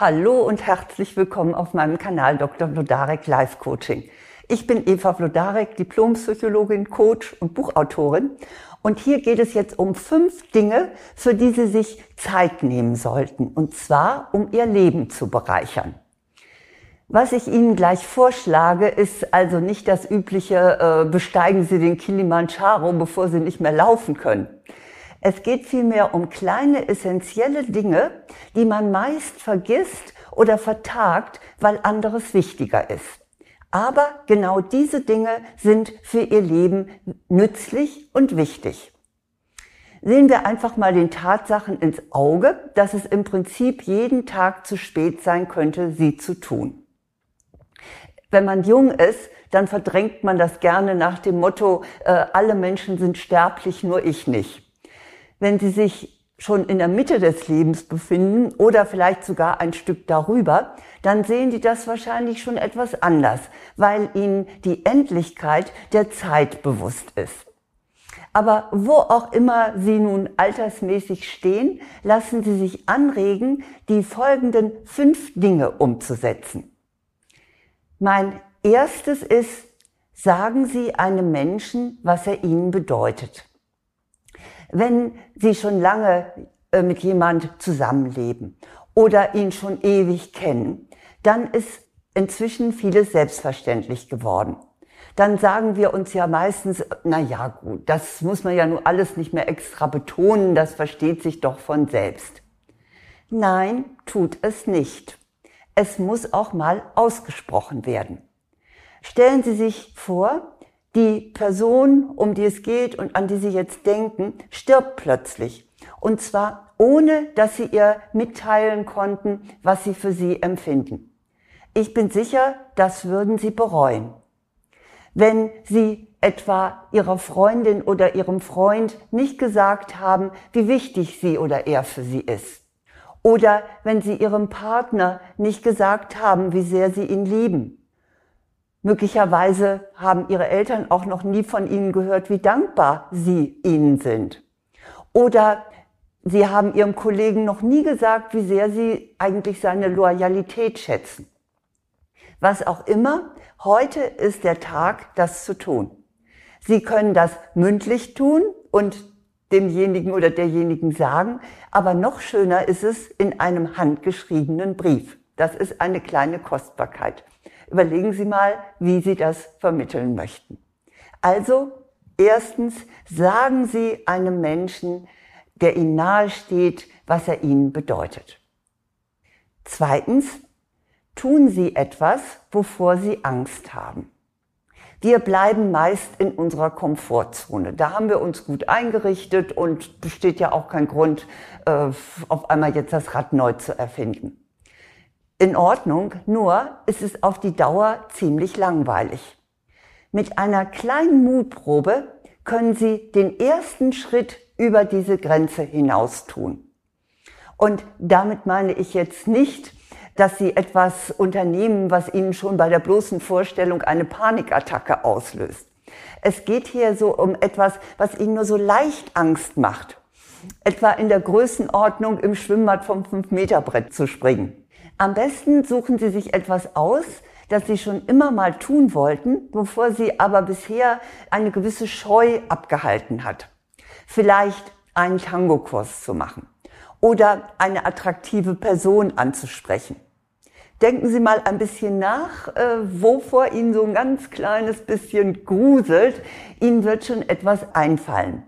Hallo und herzlich willkommen auf meinem Kanal Dr. Vlodarek Life Coaching. Ich bin Eva Vlodarek, Diplompsychologin, Coach und Buchautorin. Und hier geht es jetzt um fünf Dinge, für die Sie sich Zeit nehmen sollten. Und zwar, um Ihr Leben zu bereichern. Was ich Ihnen gleich vorschlage, ist also nicht das übliche, äh, besteigen Sie den Kilimanjaro, bevor Sie nicht mehr laufen können. Es geht vielmehr um kleine essentielle Dinge, die man meist vergisst oder vertagt, weil anderes wichtiger ist. Aber genau diese Dinge sind für ihr Leben nützlich und wichtig. Sehen wir einfach mal den Tatsachen ins Auge, dass es im Prinzip jeden Tag zu spät sein könnte, sie zu tun. Wenn man jung ist, dann verdrängt man das gerne nach dem Motto, äh, alle Menschen sind sterblich, nur ich nicht wenn sie sich schon in der Mitte des Lebens befinden oder vielleicht sogar ein Stück darüber, dann sehen die das wahrscheinlich schon etwas anders, weil ihnen die Endlichkeit der Zeit bewusst ist. Aber wo auch immer Sie nun altersmäßig stehen, lassen Sie sich anregen, die folgenden fünf Dinge umzusetzen. Mein erstes ist, sagen Sie einem Menschen, was er Ihnen bedeutet. Wenn Sie schon lange äh, mit jemand zusammenleben oder ihn schon ewig kennen, dann ist inzwischen vieles selbstverständlich geworden. Dann sagen wir uns ja meistens, na ja, gut, das muss man ja nur alles nicht mehr extra betonen, das versteht sich doch von selbst. Nein, tut es nicht. Es muss auch mal ausgesprochen werden. Stellen Sie sich vor, die Person, um die es geht und an die Sie jetzt denken, stirbt plötzlich. Und zwar ohne, dass Sie ihr mitteilen konnten, was Sie für Sie empfinden. Ich bin sicher, das würden Sie bereuen. Wenn Sie etwa Ihrer Freundin oder Ihrem Freund nicht gesagt haben, wie wichtig sie oder er für Sie ist. Oder wenn Sie Ihrem Partner nicht gesagt haben, wie sehr Sie ihn lieben Möglicherweise haben ihre Eltern auch noch nie von ihnen gehört, wie dankbar sie ihnen sind. Oder sie haben ihrem Kollegen noch nie gesagt, wie sehr sie eigentlich seine Loyalität schätzen. Was auch immer, heute ist der Tag, das zu tun. Sie können das mündlich tun und demjenigen oder derjenigen sagen, aber noch schöner ist es in einem handgeschriebenen Brief. Das ist eine kleine Kostbarkeit. Überlegen Sie mal, wie Sie das vermitteln möchten. Also, erstens, sagen Sie einem Menschen, der Ihnen nahesteht, was er Ihnen bedeutet. Zweitens, tun Sie etwas, wovor Sie Angst haben. Wir bleiben meist in unserer Komfortzone. Da haben wir uns gut eingerichtet und besteht ja auch kein Grund, äh, auf einmal jetzt das Rad neu zu erfinden in Ordnung, nur ist es auf die Dauer ziemlich langweilig. Mit einer kleinen Mutprobe können Sie den ersten Schritt über diese Grenze hinaus tun. Und damit meine ich jetzt nicht, dass Sie etwas unternehmen, was Ihnen schon bei der bloßen Vorstellung eine Panikattacke auslöst. Es geht hier so um etwas, was Ihnen nur so leicht Angst macht. Etwa in der Größenordnung im Schwimmbad vom 5-Meter-Brett zu springen. Am besten suchen Sie sich etwas aus, das Sie schon immer mal tun wollten, bevor Sie aber bisher eine gewisse Scheu abgehalten hat. Vielleicht einen Tango-Kurs zu machen oder eine attraktive Person anzusprechen. Denken Sie mal ein bisschen nach, äh, wovor Ihnen so ein ganz kleines bisschen gruselt. Ihnen wird schon etwas einfallen.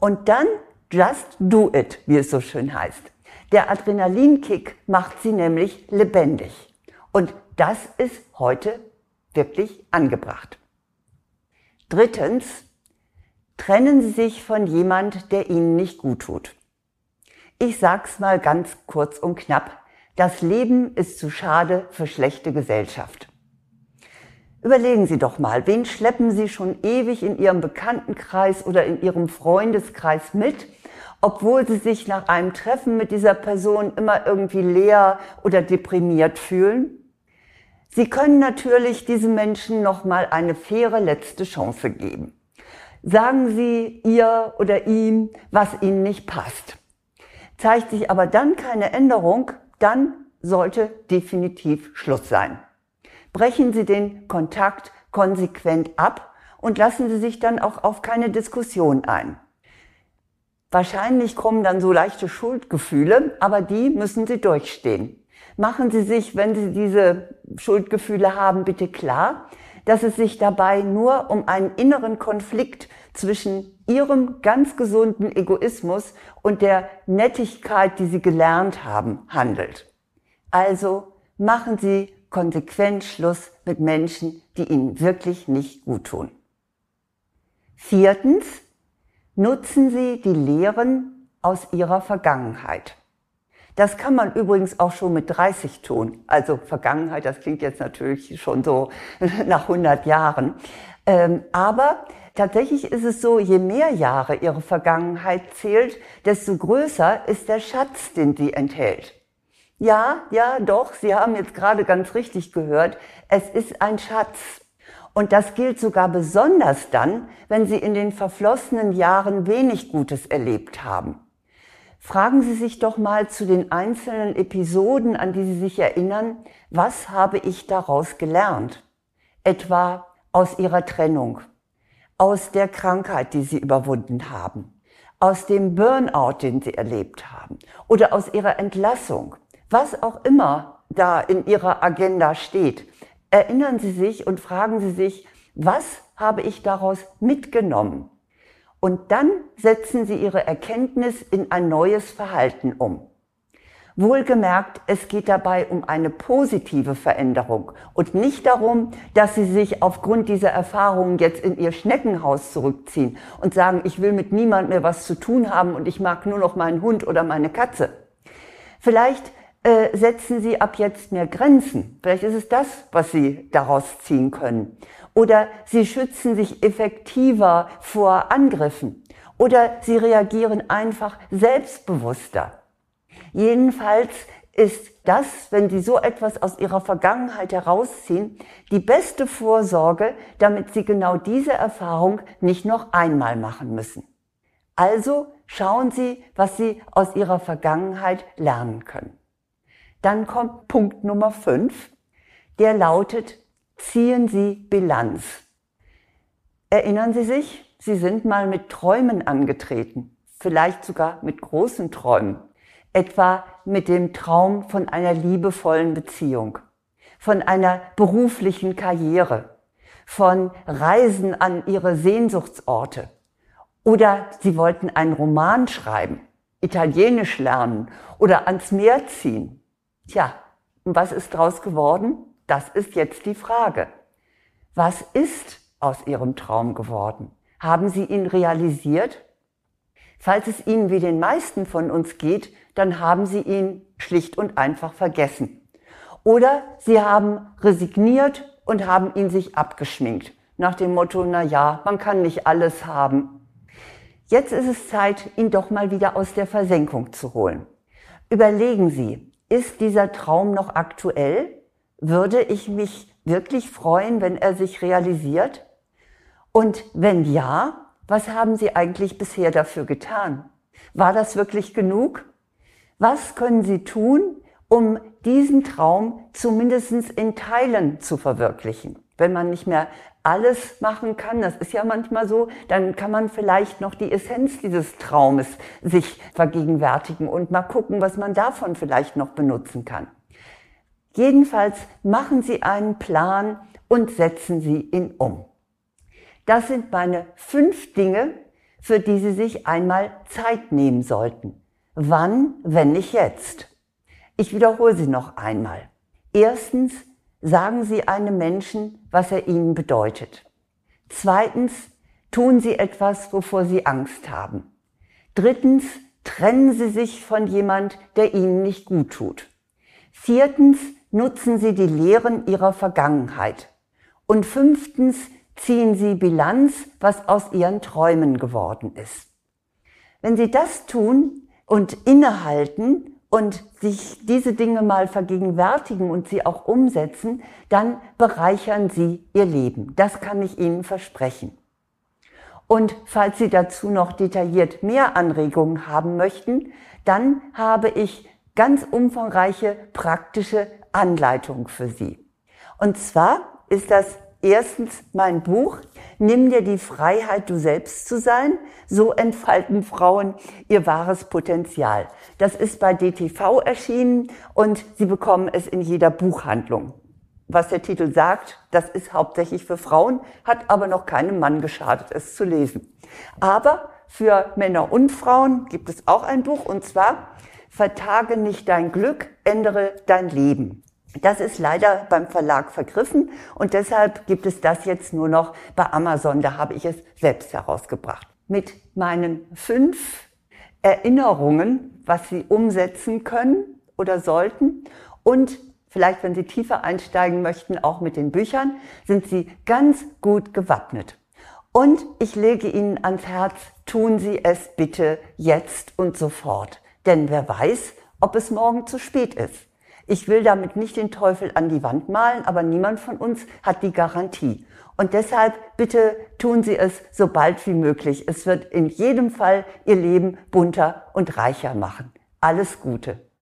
Und dann just do it, wie es so schön heißt. Der Adrenalinkick macht sie nämlich lebendig. Und das ist heute wirklich angebracht. Drittens, trennen Sie sich von jemand, der Ihnen nicht gut tut. Ich sag's mal ganz kurz und knapp. Das Leben ist zu schade für schlechte Gesellschaft. Überlegen Sie doch mal, wen schleppen Sie schon ewig in Ihrem Bekanntenkreis oder in Ihrem Freundeskreis mit, obwohl sie sich nach einem Treffen mit dieser Person immer irgendwie leer oder deprimiert fühlen? Sie können natürlich diesen Menschen nochmal eine faire letzte Chance geben. Sagen Sie ihr oder ihm, was Ihnen nicht passt. Zeigt sich aber dann keine Änderung, dann sollte definitiv Schluss sein. Brechen Sie den Kontakt konsequent ab und lassen Sie sich dann auch auf keine Diskussion ein. Wahrscheinlich kommen dann so leichte Schuldgefühle, aber die müssen Sie durchstehen. Machen Sie sich, wenn Sie diese Schuldgefühle haben, bitte klar, dass es sich dabei nur um einen inneren Konflikt zwischen Ihrem ganz gesunden Egoismus und der Nettigkeit, die Sie gelernt haben, handelt. Also machen Sie konsequent Schluss mit Menschen, die Ihnen wirklich nicht gut tun. Viertens, nutzen Sie die Lehren aus Ihrer Vergangenheit. Das kann man übrigens auch schon mit 30 tun. Also Vergangenheit, das klingt jetzt natürlich schon so nach 100 Jahren. Ähm, aber tatsächlich ist es so, je mehr Jahre Ihre Vergangenheit zählt, desto größer ist der Schatz, den sie enthält. Ja, ja, doch, Sie haben jetzt gerade ganz richtig gehört, es ist ein Schatz. Und das gilt sogar besonders dann, wenn Sie in den verflossenen Jahren wenig Gutes erlebt haben. Fragen Sie sich doch mal zu den einzelnen Episoden, an die Sie sich erinnern, was habe ich daraus gelernt? Etwa aus Ihrer Trennung, aus der Krankheit, die Sie überwunden haben, aus dem Burnout, den Sie erlebt haben oder aus Ihrer Entlassung, was auch immer da in Ihrer Agenda steht erinnern Sie sich und fragen Sie sich, was habe ich daraus mitgenommen? Und dann setzen Sie Ihre Erkenntnis in ein neues Verhalten um. Wohlgemerkt, es geht dabei um eine positive Veränderung und nicht darum, dass Sie sich aufgrund dieser Erfahrungen jetzt in Ihr Schneckenhaus zurückziehen und sagen, ich will mit niemand mehr was zu tun haben und ich mag nur noch meinen Hund oder meine Katze. Vielleicht äh, setzen Sie ab jetzt mehr Grenzen. Vielleicht ist es das, was Sie daraus ziehen können. Oder Sie schützen sich effektiver vor Angriffen. Oder Sie reagieren einfach selbstbewusster. Jedenfalls ist das, wenn Sie so etwas aus Ihrer Vergangenheit herausziehen, die beste Vorsorge, damit Sie genau diese Erfahrung nicht noch einmal machen müssen. Also schauen Sie, was Sie aus Ihrer Vergangenheit lernen können. Dann kommt Punkt Nummer 5, der lautet, ziehen Sie Bilanz. Erinnern Sie sich, Sie sind mal mit Träumen angetreten, vielleicht sogar mit großen Träumen, etwa mit dem Traum von einer liebevollen Beziehung, von einer beruflichen Karriere, von Reisen an Ihre Sehnsuchtsorte. Oder Sie wollten einen Roman schreiben, Italienisch lernen oder ans Meer ziehen. Tja, und was ist daraus geworden? Das ist jetzt die Frage. Was ist aus Ihrem Traum geworden? Haben Sie ihn realisiert? Falls es Ihnen wie den meisten von uns geht, dann haben Sie ihn schlicht und einfach vergessen. Oder Sie haben resigniert und haben ihn sich abgeschminkt. Nach dem Motto, na ja, man kann nicht alles haben. Jetzt ist es Zeit, ihn doch mal wieder aus der Versenkung zu holen. Überlegen Sie, ist dieser Traum noch aktuell? Würde ich mich wirklich freuen, wenn er sich realisiert? Und wenn ja, was haben Sie eigentlich bisher dafür getan? War das wirklich genug? Was können Sie tun, um diesen Traum zumindest in Teilen zu verwirklichen? Wenn man nicht mehr alles machen kann, das ist ja manchmal so, dann kann man vielleicht noch die Essenz dieses Traumes sich vergegenwärtigen und mal gucken, was man davon vielleicht noch benutzen kann. Jedenfalls machen Sie einen Plan und setzen Sie ihn um. Das sind meine fünf Dinge, für die Sie sich einmal Zeit nehmen sollten. Wann, wenn nicht jetzt? Ich wiederhole sie noch einmal. Erstens, sagen Sie einem Menschen, was er Ihnen bedeutet. Zweitens, tun Sie etwas, wovor Sie Angst haben. Drittens, trennen Sie sich von jemand, der Ihnen nicht gut tut. Viertens, nutzen Sie die Lehren Ihrer Vergangenheit. Und fünftens, ziehen Sie Bilanz, was aus Ihren Träumen geworden ist. Wenn Sie das tun und innehalten und sich diese Dinge mal vergegenwärtigen und sie auch umsetzen, dann bereichern sie ihr Leben. Das kann ich Ihnen versprechen. Und falls Sie dazu noch detailliert mehr Anregungen haben möchten, dann habe ich ganz umfangreiche praktische Anleitung für Sie. Und zwar ist das erstens mein Buch Nimm dir die Freiheit, du selbst zu sein. So entfalten Frauen ihr wahres Potenzial. Das ist bei DTV erschienen und Sie bekommen es in jeder Buchhandlung. Was der Titel sagt, das ist hauptsächlich für Frauen, hat aber noch keinem Mann geschadet, es zu lesen. Aber für Männer und Frauen gibt es auch ein Buch und zwar Vertage nicht dein Glück, ändere dein Leben. Das ist leider beim Verlag vergriffen und deshalb gibt es das jetzt nur noch bei Amazon. Da habe ich es selbst herausgebracht. Mit meinen fünf Erinnerungen, was Sie umsetzen können oder sollten und vielleicht, wenn Sie tiefer einsteigen möchten, auch mit den Büchern, sind Sie ganz gut gewappnet. Und ich lege Ihnen ans Herz, tun Sie es bitte jetzt und sofort. Denn wer weiß, ob es morgen zu spät ist. Ich will damit nicht den Teufel an die Wand malen, aber niemand von uns hat die Garantie. Und deshalb bitte tun Sie es so bald wie möglich. Es wird in jedem Fall Ihr Leben bunter und reicher machen. Alles Gute.